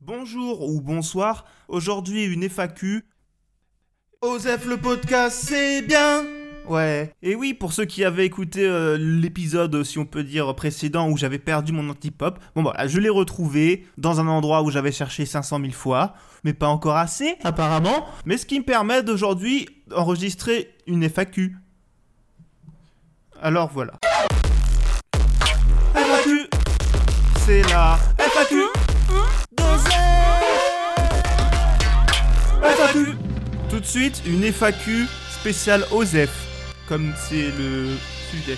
Bonjour ou bonsoir, aujourd'hui une FAQ. Osef le podcast, c'est bien Ouais. Et oui, pour ceux qui avaient écouté euh, l'épisode, si on peut dire, précédent où j'avais perdu mon anti-pop, bon voilà, je l'ai retrouvé dans un endroit où j'avais cherché 500 000 fois, mais pas encore assez, apparemment. Mais ce qui me permet d'aujourd'hui enregistrer une FAQ. Alors voilà. FAQ C'est la FAQ Tout de suite, une FAQ spéciale OSEF comme c'est le sujet.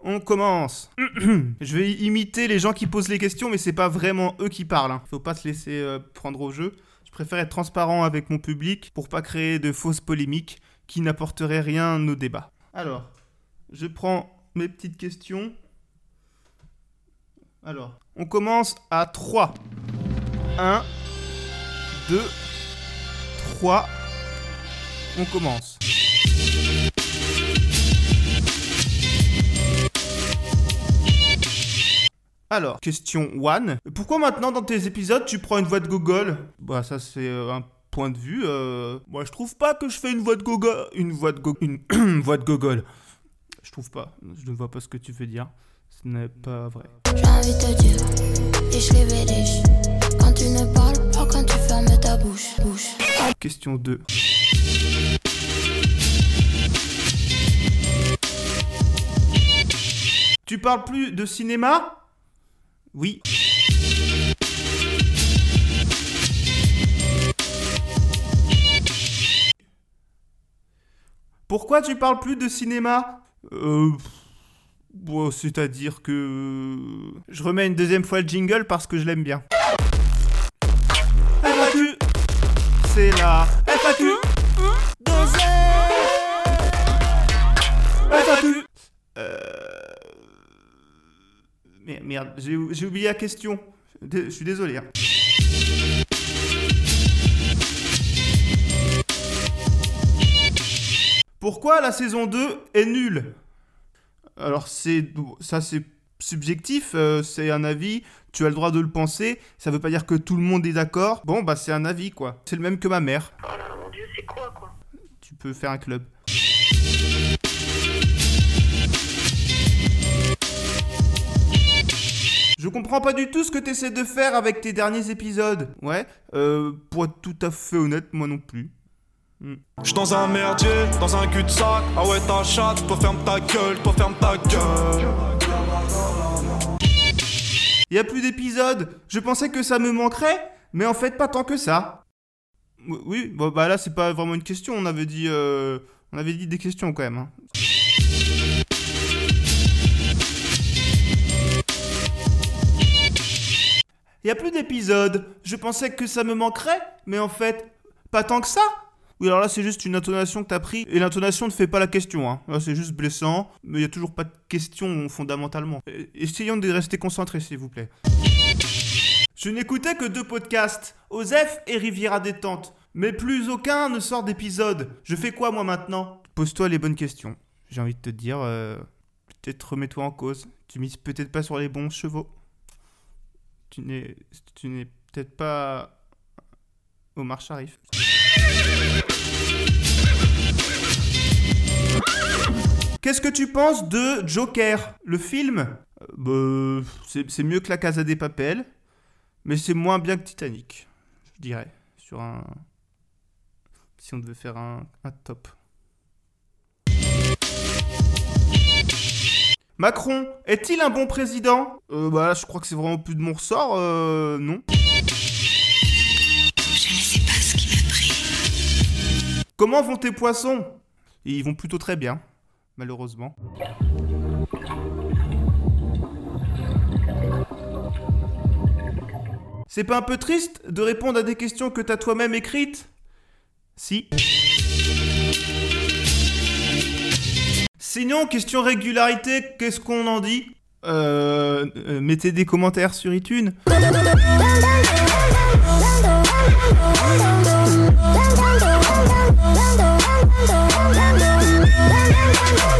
On commence. je vais imiter les gens qui posent les questions, mais c'est pas vraiment eux qui parlent. Hein. Faut pas se laisser euh, prendre au jeu. Je préfère être transparent avec mon public pour pas créer de fausses polémiques qui n'apporteraient rien au débat. Alors, je prends mes petites questions. Alors, on commence à 3. 1, 2, 3. On commence. Alors, question 1. Pourquoi maintenant dans tes épisodes tu prends une voix de Google Bah ça c'est euh, un point de vue. Euh... Moi je trouve pas que je fais une voix de Google. Une voix de Google. Une voix de Google. Je trouve pas. Je ne vois pas ce que tu veux dire. Ce n'est pas vrai. J'ai envie de te dire. Quand tu ne parles pas, quand tu fermes ta bouche, bouche. Question 2. Tu parles plus de cinéma? Oui. Pourquoi tu parles plus de cinéma? Euh. Bon, c'est-à-dire que. Je remets une deuxième fois le jingle parce que je l'aime bien. FAQ C'est la FAQ FAQ Euh. Merde, j'ai oublié la question. Je suis désolé. hein. Pourquoi la saison 2 est nulle? Alors c'est ça c'est subjectif, euh, c'est un avis, tu as le droit de le penser, ça veut pas dire que tout le monde est d'accord. Bon bah c'est un avis quoi. C'est le même que ma mère. Oh là, mon dieu, c'est quoi, quoi? Tu peux faire un club. Je comprends pas du tout ce que t'essaies de faire avec tes derniers épisodes. Ouais, euh, pour être tout à fait honnête, moi non plus. J'suis dans un merdier, dans un cul-de-sac. Ah ouais, ta chatte, toi ferme ta gueule, toi ferme ta gueule. Y a plus d'épisodes. Je pensais que ça me manquerait, mais en fait pas tant que ça. Oui, bah là c'est pas vraiment une question. On avait dit, euh, on avait dit des questions quand même. hein. Y a plus d'épisodes. Je pensais que ça me manquerait, mais en fait pas tant que ça. Oui, alors là c'est juste une intonation que t'as pris, et l'intonation ne fait pas la question. Hein. Là c'est juste blessant, mais y a toujours pas de question fondamentalement. Euh, Essayons de rester concentrés s'il vous plaît. Je n'écoutais que deux podcasts, Osef et Riviera Détente. Mais plus aucun ne sort d'épisode. Je fais quoi moi maintenant? Pose-toi les bonnes questions. J'ai envie de te dire, euh, peut-être remets-toi en cause. Tu mises peut-être pas sur les bons chevaux. Tu n'es peut-être pas Omar Sharif. Qu'est-ce que tu penses de Joker, le film? Euh, bah, c'est, mieux que la Casa des Papel, mais c'est moins bien que Titanic, je dirais, sur un... Si on devait faire un, un top. Macron, est-il un bon président? Euh, bah je crois que c'est vraiment plus de mon ressort, euh, non. Comment vont tes poissons Ils vont plutôt très bien, malheureusement. C'est pas un peu triste de répondre à des questions que t'as toi-même écrites Si. Sinon, question régularité, qu'est-ce qu'on en dit euh, euh, Mettez des commentaires sur iTunes. Thank you.